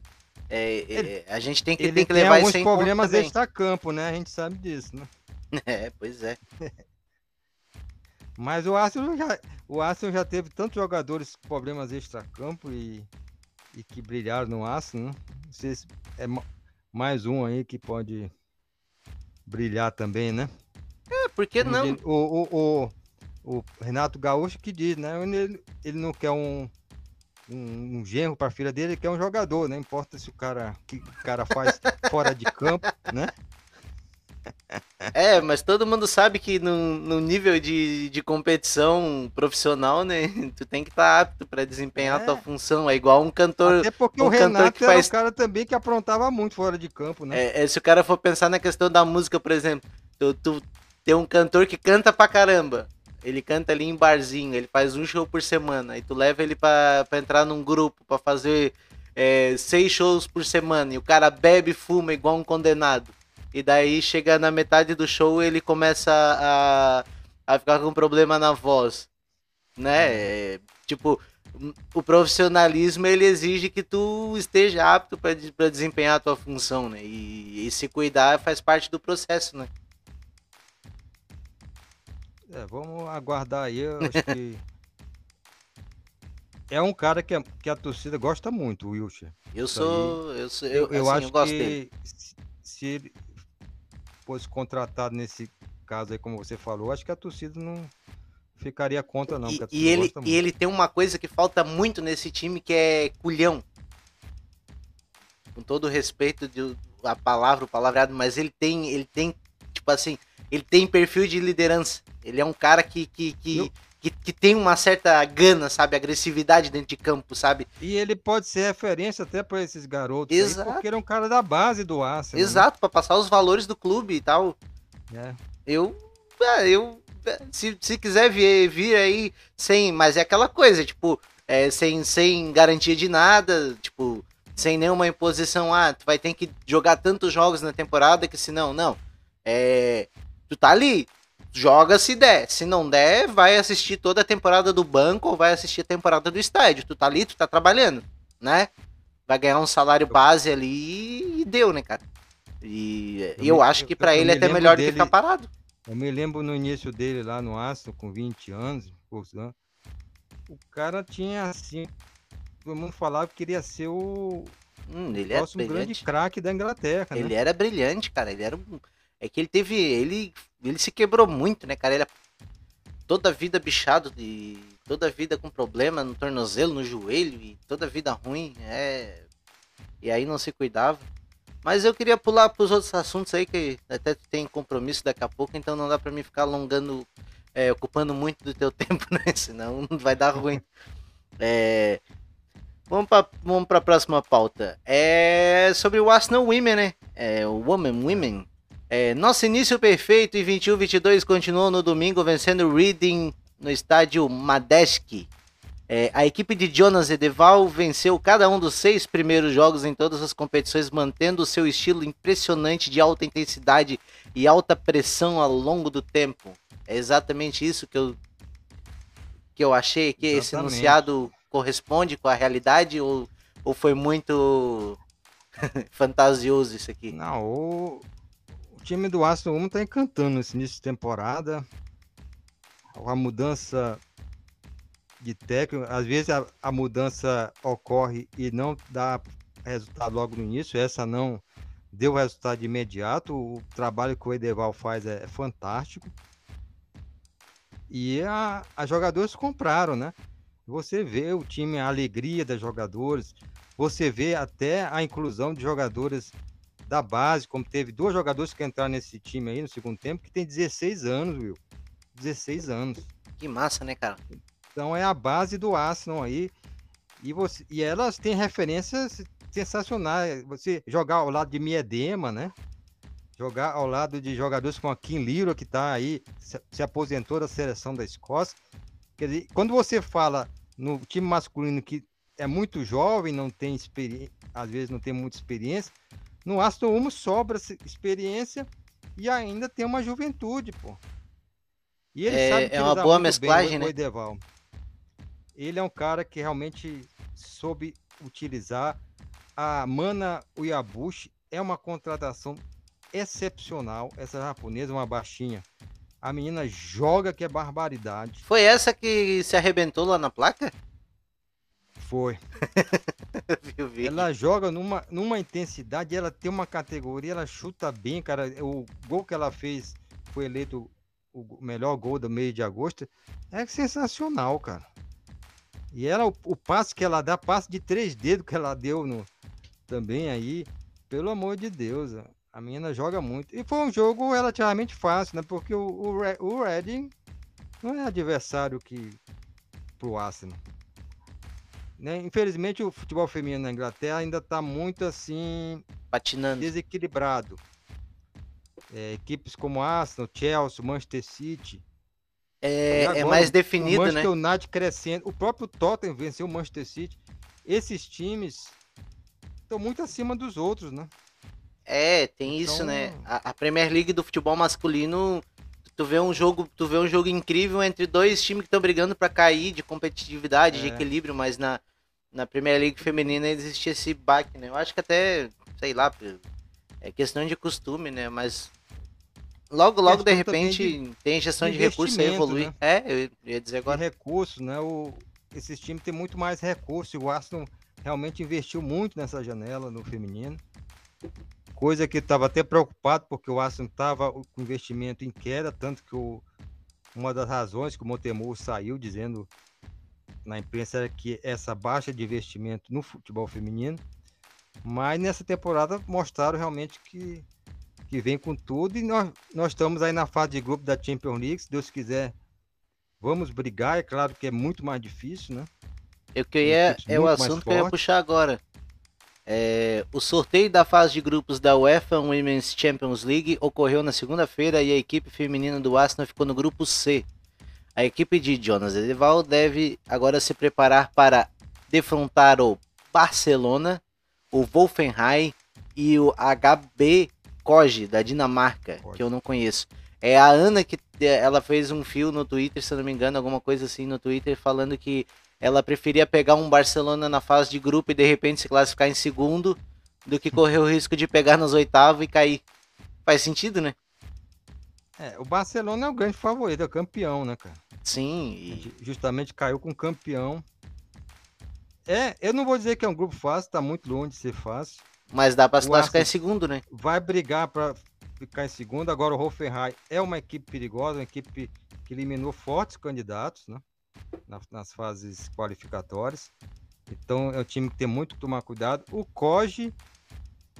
É, é, a gente tem que, Ele tem que tem levar alguns isso em problemas extra-campo, né? A gente sabe disso, né? (laughs) É, pois é. (laughs) Mas o Arsenal já, o Arsenal já teve tantos jogadores com problemas extra-campo e, e que brilharam no Arsenal, né? Não sei se é ma- mais um aí que pode brilhar também, né? É, por que não? O, o, o, o Renato Gaúcho que diz, né? Ele, ele não quer um, um, um genro para filha dele, ele quer um jogador, não importa se o cara que o cara faz (laughs) fora de campo, né? É, mas todo mundo sabe que no, no nível de, de competição profissional, né? (laughs) Tu tem que estar apto pra desempenhar a tua É. função. É igual um cantor. Até porque um o Renato que era faz- um cara também que aprontava muito fora de campo, né? É, é, se o cara for pensar na questão da música, por exemplo, tu, tu tem um cantor que canta pra caramba. Ele canta ali em barzinho, ele faz um show por semana. Aí tu leva ele pra, pra entrar num grupo, pra fazer é, seis shows por semana. E o cara bebe e fuma igual um condenado. E daí chega na metade do show ele começa a, a ficar com problema na voz. Né? É, tipo, o profissionalismo ele exige que tu esteja apto para desempenhar a tua função, né? E, e se cuidar faz parte do processo, né? É, vamos aguardar aí, eu acho que (laughs) é um cara que a, que a torcida gosta muito, o Wilshire. Eu sou, eu sou, Eu, eu, eu assim, acho eu que se, se ele fosse contratado nesse caso aí, como você falou, acho que a torcida não ficaria contra não, E, e ele, e ele tem uma coisa que falta muito nesse time que é culhão. Com todo o respeito de a palavra, o palavreado, mas ele tem, ele tem, tipo assim, ele tem perfil de liderança. Ele é um cara que, que, que, que que, tem uma certa gana, sabe? Agressividade dentro de campo, sabe? E ele pode ser referência até para esses garotos. Exato. Aí, porque ele é um cara da base do Arsenal. né? Exato, para passar os valores do clube e tal. É. Eu. é, eu. é, Se, se quiser vir, vir aí sem. Mas é aquela coisa, tipo, é, sem, sem garantia de nada, tipo, sem nenhuma imposição. Ah, tu vai ter que jogar tantos jogos na temporada que senão. Não. É. Tu tá ali. Joga se der. Se não der, vai assistir toda a temporada do banco ou vai assistir a temporada do estádio. Tu tá ali, tu tá trabalhando, né? Vai ganhar um salário base ali e deu, né, cara? E Eu eu me- acho que eu ele é até melhor do dele- que ficar parado. Eu me lembro no início dele lá no Arsenal, com 20 anos, poucos anos. O cara tinha assim. Todo mundo falava que queria ser o Hum, ele é próximo grande brilhante. craque da Inglaterra, né? Ele era brilhante, cara. Ele era um... É que ele teve. Ele, ele se quebrou muito, né, cara? Ele é toda a vida bichado, de... toda a vida com problema no tornozelo, no joelho, e toda a vida ruim. É. E aí não se cuidava. Mas eu queria pular pros outros assuntos aí, que até tem compromisso daqui a pouco, então não dá pra mim ficar alongando, é, ocupando muito do teu (laughs) tempo, né? Senão vai dar ruim. É. Vamos pra, vamos pra próxima pauta. É sobre o Arsenal Women, né? É, o Women, Women. É, nosso início perfeito em 21-22 continuou no domingo vencendo o Reading no estádio Madeski. É, a equipe de Jonas Edeval venceu cada um dos seis primeiros jogos em todas as competições, mantendo o seu estilo impressionante de alta intensidade e alta pressão ao longo do tempo. É exatamente isso que eu, que eu achei que esse Exatamente. enunciado corresponde com a realidade ou, ou foi muito (laughs) fantasioso isso aqui? Não, o, o time do Arsenal Women tá encantando nesse início de temporada. A mudança de técnico, às vezes a, a mudança ocorre e não dá resultado logo no início. Essa não deu resultado de imediato. O trabalho que o Edeval faz é, é fantástico. E as jogadores compraram, né? Você vê o time, a alegria das jogadores. Você vê até a inclusão de jogadores da base, como teve dois jogadores que entraram nesse time aí no segundo tempo, que tem 16 anos, Will. 16 anos. Que massa, né, cara? Então é a base do Arsenal aí. E, você, e elas têm referências sensacionais. Você jogar ao lado de Miedema, né? Jogar ao lado de jogadores como a Kim Liro, que está aí, se, se aposentou da seleção da Escócia. Quer dizer, quando você fala no time masculino que é muito jovem, não tem experiência, às vezes não tem muita experiência, no Aston Humo sobra experiência e ainda tem uma juventude, pô. E ele É- sabe é uma boa mesclagem, bem né? o. Ele é um cara que realmente soube utilizar a Mana Uyabushi é uma contratação excepcional. Essa japonesa, uma baixinha. A menina joga que é barbaridade. Foi essa que se arrebentou lá na placa? Foi. (laughs) Viu, vi. Ela joga numa, numa intensidade, ela tem uma categoria, ela chuta bem, cara. O gol que ela fez foi eleito o melhor gol do mês de agosto. É sensacional, cara. E ela, o, o passe que ela dá, passe de três dedos que ela deu no, também aí, pelo amor de Deus, a- menina joga muito. E foi um jogo relativamente fácil, né? Porque o, o, o Reading não é adversário que pro Arsenal. Né? Infelizmente o futebol feminino na Inglaterra ainda está muito assim Patinando. desequilibrado. É, equipes como Arsenal, Chelsea, Manchester City. É, é agora, mais o definido, né? Manchester United crescendo. O próprio Tottenham venceu o Manchester City. Esses times estão muito acima dos outros, né? É, tem isso, Então- né? A, a Premier League do futebol masculino, tu vê um jogo, tu vê um jogo incrível entre dois times que estão brigando pra cair de competitividade, de É. equilíbrio, mas na, na Premier League feminina existe esse baque, né? Eu acho que até, sei lá, é questão de costume, né? Mas logo, logo de repente tem gestão de, de recursos aí investimento, evolui. né? É, eu ia dizer E agora. recursos, né? O, esses times têm muito mais recursos. e O Arsenal realmente investiu muito nessa janela no feminino. Coisa que estava até preocupado, porque o Arsenal estava com investimento em queda, tanto que o, uma das razões que o Montemur saiu dizendo na imprensa era que essa baixa de investimento no futebol feminino. Mas nessa temporada mostraram realmente que, que vem com tudo e nós, nós estamos aí na fase de grupo da Champions League. Se Deus quiser, Vamos brigar, é claro que é muito mais difícil, né? Eu que ia, é o assunto que eu ia puxar agora. É, o sorteio da fase de grupos da UEFA Women's Champions League ocorreu na segunda-feira e a equipe feminina do Arsenal ficou no grupo C. A equipe de Jonas Edeval deve agora se preparar para defrontar o Barcelona, o Wolfenheim e o HB Koje da Dinamarca, que eu não conheço. É a Ana que ela fez um fio no Twitter, se não me engano, alguma coisa assim no Twitter, falando que ela preferia pegar um Barcelona na fase de grupo e de repente se classificar em segundo do que correr o risco de pegar nas oitavas e cair. Faz sentido, né? É, o Barcelona é o grande favorito, é o campeão, né, cara? Sim. E... Justamente caiu com campeão. É, eu não vou dizer que é um grupo fácil, tá muito longe de ser fácil. Mas dá pra se classificar em segundo, né? Vai brigar para ficar em segundo. Agora o Hoffenheim é uma equipe perigosa, uma equipe que eliminou fortes candidatos, né? Nas fases qualificatórias. Então é um time que tem muito que tomar cuidado. O Koji,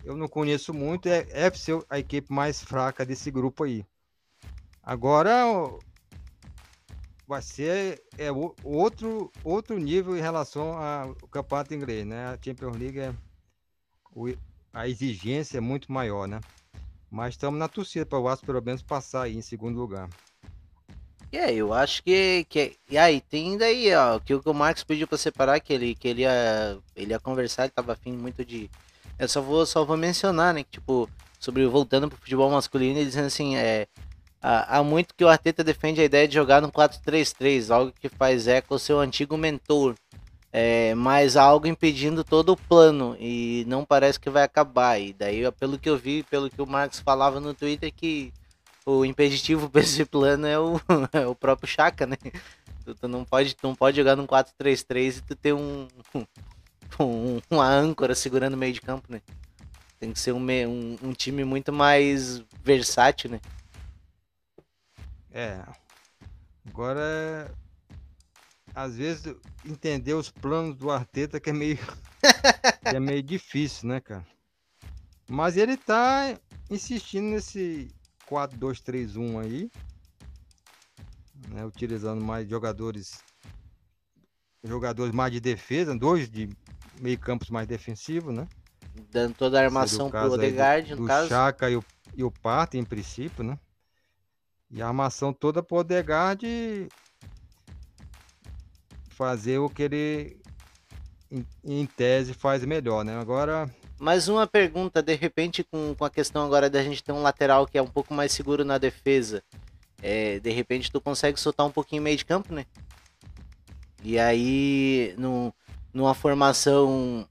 eu não conheço muito, é, é a equipe mais fraca desse grupo aí. Agora vai ser é, outro, outro nível em relação ao campeonato inglês, né? A Champions League é a exigência é muito maior, né? Mas estamos na torcida para o Vasco pelo menos passar aí em segundo lugar. É, eu acho que, que e aí tem daí, ó, que o Marcos pediu para separar que ele que ele ia ele ia conversar, ele tava afim muito de eu só vou só vou mencionar, né, que tipo sobre voltando pro futebol masculino, ele dizendo assim, é há, há muito que o Arteta defende a ideia de jogar no 4-3-3, algo que faz eco ao seu antigo mentor. É, mas algo impedindo todo o plano e não parece que vai acabar. E daí, pelo que eu vi, pelo que o Marcos falava no Twitter, que o impeditivo (laughs) para esse plano é o, é o próprio Chaka, né? Tu, tu, não, pode, tu não pode jogar num 4-3-3 e tu ter um, (laughs) um, uma âncora segurando o meio de campo, né? Tem que ser um, um, um time muito mais versátil, né? É. Agora, às vezes, entender os planos do Arteta que é meio, (laughs) que é meio difícil, né, cara? Mas ele tá insistindo nesse 4-2-3-1 aí. Né, utilizando mais jogadores jogadores mais de defesa, dois de meio campos mais defensivos, né? Dando toda a armação pro Odegaard, do, no do caso. Chaka e o, e o Parta, em princípio, né? E a armação toda pro Odegaard fazer o que ele, em, em tese, faz melhor, né? Agora, mais uma pergunta, de repente, com, com a questão agora da gente ter um lateral que é um pouco mais seguro na defesa. É, de repente tu consegue soltar um pouquinho meio de campo, né? E aí, numa formação,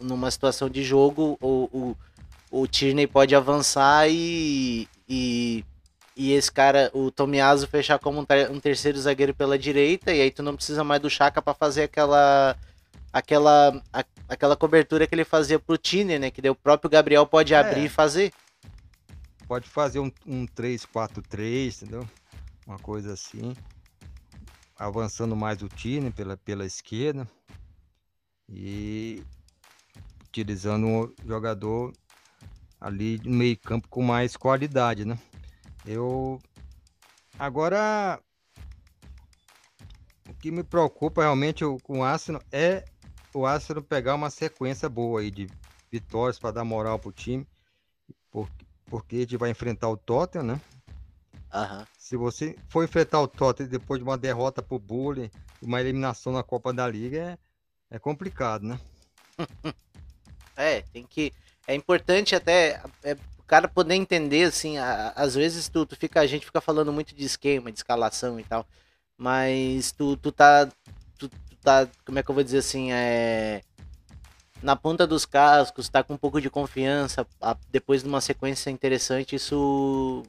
numa situação de jogo, o, o, o Tierney pode avançar e, e, e esse cara, o Tomiaso, fechar como um, ter, um terceiro zagueiro pela direita, e aí tu não precisa mais do Chaka para fazer aquela aquela, a, aquela cobertura que ele fazia pro Tiner, né? Que daí o próprio Gabriel pode abrir é. e fazer. Pode fazer um, um 3-4-3, entendeu? Uma coisa assim. Avançando mais o Tiner pela, pela esquerda. E utilizando um jogador ali no meio campo com mais qualidade, né? Eu agora o que me preocupa realmente com o Arsenal é o Arsenal pegar uma sequência boa aí de vitórias para dar moral pro time, porque, porque a gente vai enfrentar o Tottenham, né? Uhum. Se você for enfrentar o Tottenham depois de uma derrota pro Bully, uma eliminação na Copa da Liga, é, é complicado, né? (laughs) é, tem que. É importante até é, o cara poder entender, assim, a, às vezes tu, tu fica, a gente fica falando muito de esquema, de escalação e tal, mas tu, tu tá tá, como é que eu vou dizer assim, é na ponta dos cascos, tá com um pouco de confiança, depois de uma sequência interessante, isso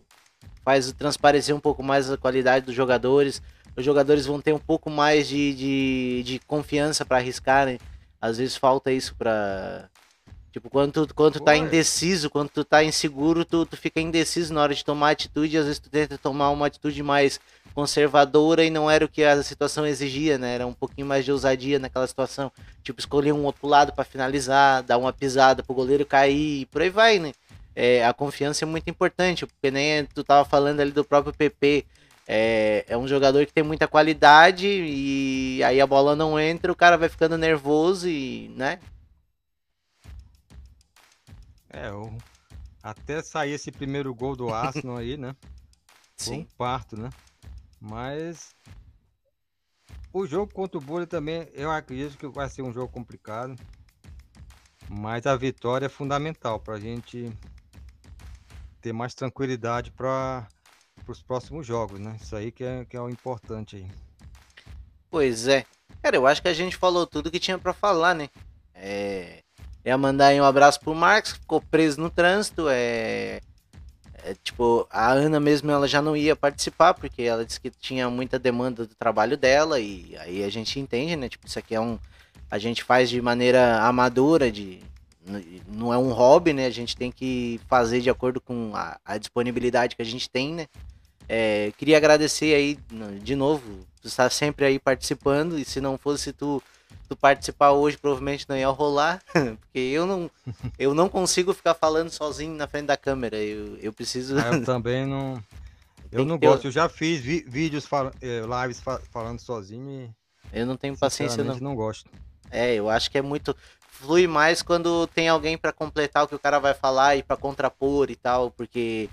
faz transparecer um pouco mais a qualidade dos jogadores. Os jogadores vão ter um pouco mais de, de, de confiança para arriscarem. Às vezes falta isso para Tipo, quando tu, quando tu tá indeciso, quando tu tá inseguro, tu, tu fica indeciso na hora de tomar atitude, às vezes tu tenta tomar uma atitude mais conservadora e não era o que a situação exigia, né? Era um pouquinho mais de ousadia naquela situação. Tipo, escolher um outro lado para finalizar, dar uma pisada pro goleiro cair e por aí vai, né? É, a confiança é muito importante, porque nem tu tava falando ali do próprio PP. é, é um jogador que tem muita qualidade e aí a bola não entra, o cara vai ficando nervoso e, né? É, o... até sair esse primeiro gol do Arsenal aí, né? Foi um parto, né? Mas o jogo contra o Bully também, eu acredito que vai ser um jogo complicado. Mas a vitória é fundamental para a gente ter mais tranquilidade para os próximos jogos, né? Isso aí que é, que é o importante aí. Pois é. Cara, eu acho que a gente falou tudo que tinha para falar, né? É... Ia mandar aí um abraço pro Marcos, ficou preso no trânsito. É... é... tipo, a Ana mesmo ela já não ia participar, porque ela disse que tinha muita demanda do trabalho dela, e aí a gente entende, né? Tipo, isso aqui é um. A gente faz de maneira amadora, de. Não é um hobby, né? A gente tem que fazer de acordo com a, a disponibilidade que a gente tem, né? É, queria agradecer aí de novo, tu está sempre aí participando, e se não fosse tu tu participar hoje provavelmente não ia rolar, (laughs) porque eu não, eu não consigo ficar falando sozinho na frente da câmera. Eu, eu preciso. Ah, eu (laughs) também não. Eu não gosto. Eu já fiz vi vídeos, fal eh, lives falando sozinho e. Eu não tenho paciência, não. não gosto. É, eu acho que é muito. Flui mais quando tem alguém para completar o que o cara vai falar e para contrapor e tal, porque.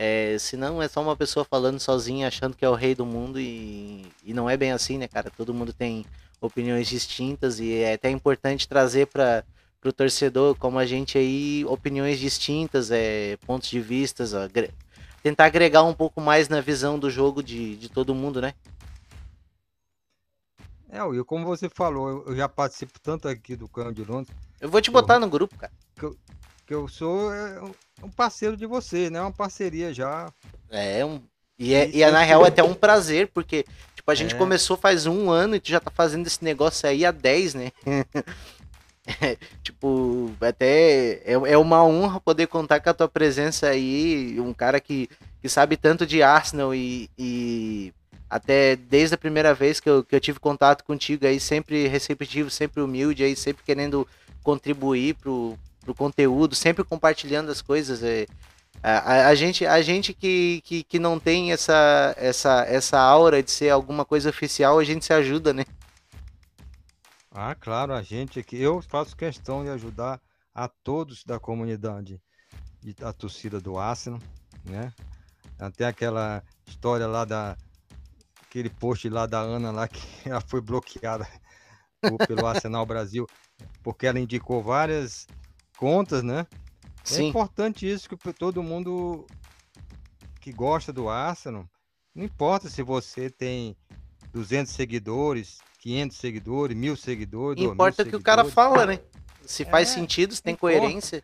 É, senão é só uma pessoa falando sozinha, achando que é o rei do mundo e, e não é bem assim, né, cara? Todo mundo tem opiniões distintas e é até importante trazer para o torcedor, como a gente aí, opiniões distintas, é, pontos de vistas, ó, tentar agregar um pouco mais na visão do jogo de, de todo mundo, né? É, e como você falou, eu já participo tanto aqui do Canhão de Londres. Eu vou te botar eu, no grupo, cara. Que eu, que eu sou é, um parceiro de você, né? Uma parceria já. É, um, e, é, e é, na real é até um prazer, porque Tipo, a gente é. começou faz um ano e tu já tá fazendo esse negócio aí há 10, né? (laughs) é, tipo, até é, é uma honra poder contar com a tua presença aí, um cara que, que sabe tanto de Arsenal e, e até desde a primeira vez que eu, que eu tive contato contigo aí, sempre receptivo, sempre humilde, aí sempre querendo contribuir pro, pro conteúdo, sempre compartilhando as coisas. É, a, a, gente, a gente que, que, que não tem essa, essa, essa aura de ser alguma coisa oficial, a gente se ajuda, né? Ah, claro, a gente aqui. Eu faço questão de ajudar a todos da comunidade e a torcida do Arsenal, né? Até aquela história lá da. Aquele post lá da Ana lá que (laughs) ela foi bloqueada pelo Arsenal Brasil, porque ela indicou várias contas, né? É Sim. É importante isso que todo mundo que gosta do Arsenal, não importa se você tem 200 seguidores, 500 seguidores, mil seguidores. Importa o que o cara fala, né? Se faz é, sentido, se tem importa. coerência.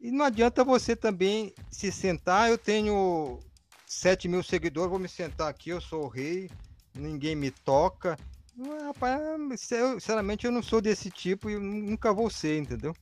E não adianta você também se sentar, eu tenho 7 mil seguidores, vou me sentar aqui, eu sou o rei, ninguém me toca. Rapaz, sinceramente eu não sou desse tipo e nunca vou ser, entendeu?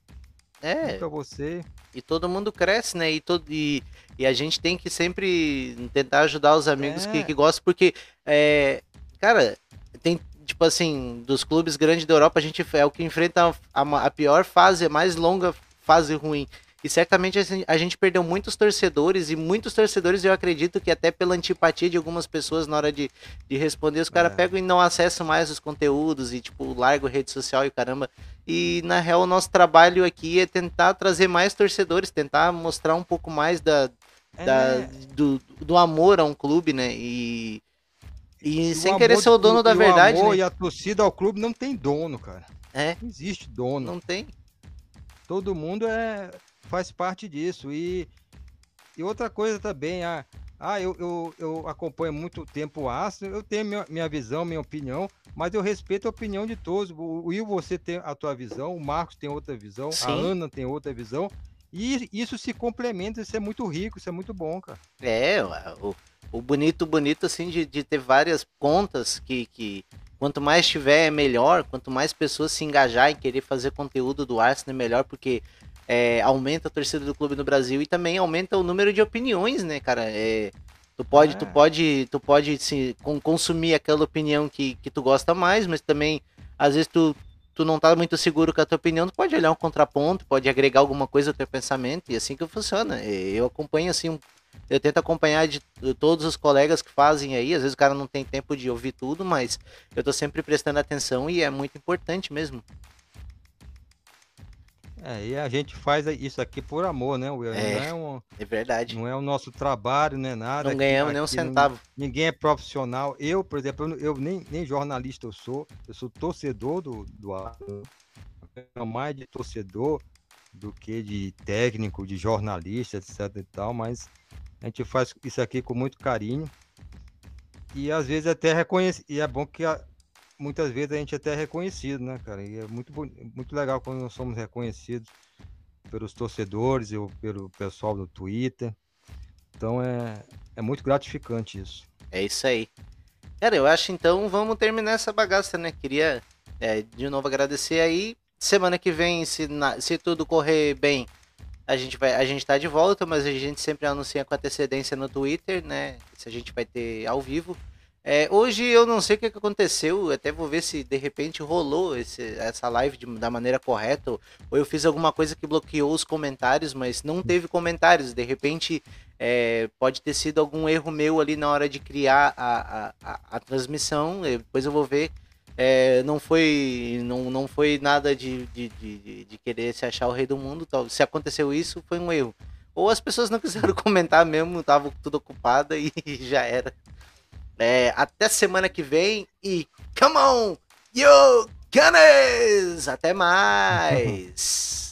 É. Nunca você. E todo mundo cresce, né? E, todo, e, e a gente tem que sempre tentar ajudar os amigos é. que, que gostam, porque, é, cara, tem, tipo assim, dos clubes grandes da Europa, a gente é o que enfrenta a, a pior fase, a mais longa fase ruim. E certamente a gente perdeu muitos torcedores, e muitos torcedores eu acredito que até pela antipatia de algumas pessoas na hora de, de responder, os caras é. pegam e não acessam mais os conteúdos e, tipo, largam rede social e caramba. E na real, o nosso trabalho aqui é tentar trazer mais torcedores, tentar mostrar um pouco mais da, é. da do, do amor a um clube, né? E, e, e sem querer ser o dono da verdade. O amor né? e a torcida ao clube não tem dono, cara. É. Não existe dono. Não tem. Todo mundo é faz parte disso. E, e outra coisa também, ah, ah eu, eu, eu acompanho muito tempo o Astro, eu tenho minha, minha visão, minha opinião, mas eu respeito a opinião de todos. O Will, você tem a tua visão, o Marcos tem outra visão, Sim. a Ana tem outra visão. E isso se complementa, isso é muito rico, isso é muito bom, cara. É, o, o bonito, bonito, assim, de, de ter várias contas que, que quanto mais tiver é melhor, quanto mais pessoas se engajar em querer fazer conteúdo do Arsenal é melhor, porque é, aumenta a torcida do clube no Brasil e também aumenta o número de opiniões, né, cara? É, tu pode, é. tu pode, tu pode se, consumir aquela opinião que, que tu gosta mais, mas também às vezes tu, tu não tá muito seguro com a tua opinião, tu pode olhar um contraponto, pode agregar alguma coisa ao teu pensamento e assim que funciona. Eu acompanho assim Eu tento acompanhar de todos os colegas que fazem aí. Às vezes o cara não tem tempo de ouvir tudo, mas eu tô sempre prestando atenção e é muito importante mesmo. É, e a gente faz isso aqui por amor, né, Will? É, não é, um, é verdade. Não é o nosso trabalho, né? Nada. Não ganhamos nem um centavo. ninguém é profissional. Eu, por exemplo, eu, eu nem, nem jornalista eu sou. Eu sou torcedor do, do mais de torcedor do que de técnico, de jornalista, etc e tal, mas a gente faz isso aqui com muito carinho. E às vezes até reconhece, e é bom que a, muitas vezes a gente até é reconhecido, né, cara? E é muito, muito legal quando nós somos reconhecidos pelos torcedores e pelo pessoal do Twitter. Então é, é muito gratificante isso. É isso aí. Cara, eu acho então vamos terminar essa bagaça, né? Queria é, de novo agradecer aí. Semana que vem, se, na, se tudo correr bem, a gente vai a gente tá de volta, mas a gente sempre anuncia com antecedência no Twitter, né? Se a gente vai ter ao vivo. É, hoje eu não sei o que, aconteceu, até vou ver se de repente rolou esse, essa live de, da maneira correta, ou eu fiz alguma coisa que bloqueou os comentários, mas não teve comentários. De repente é, pode ter sido algum erro meu ali na hora de criar a, a, a, a transmissão, depois eu vou ver. É, não foi não, não foi nada de, de, de, de, querer se achar o rei do mundo. Se aconteceu isso, foi um erro. Ou as pessoas não (laughs) quiseram comentar mesmo, estavam tudo ocupada e (laughs) já era. É, até semana que vem e come on, yo, Gunners! Até (laughs) mais!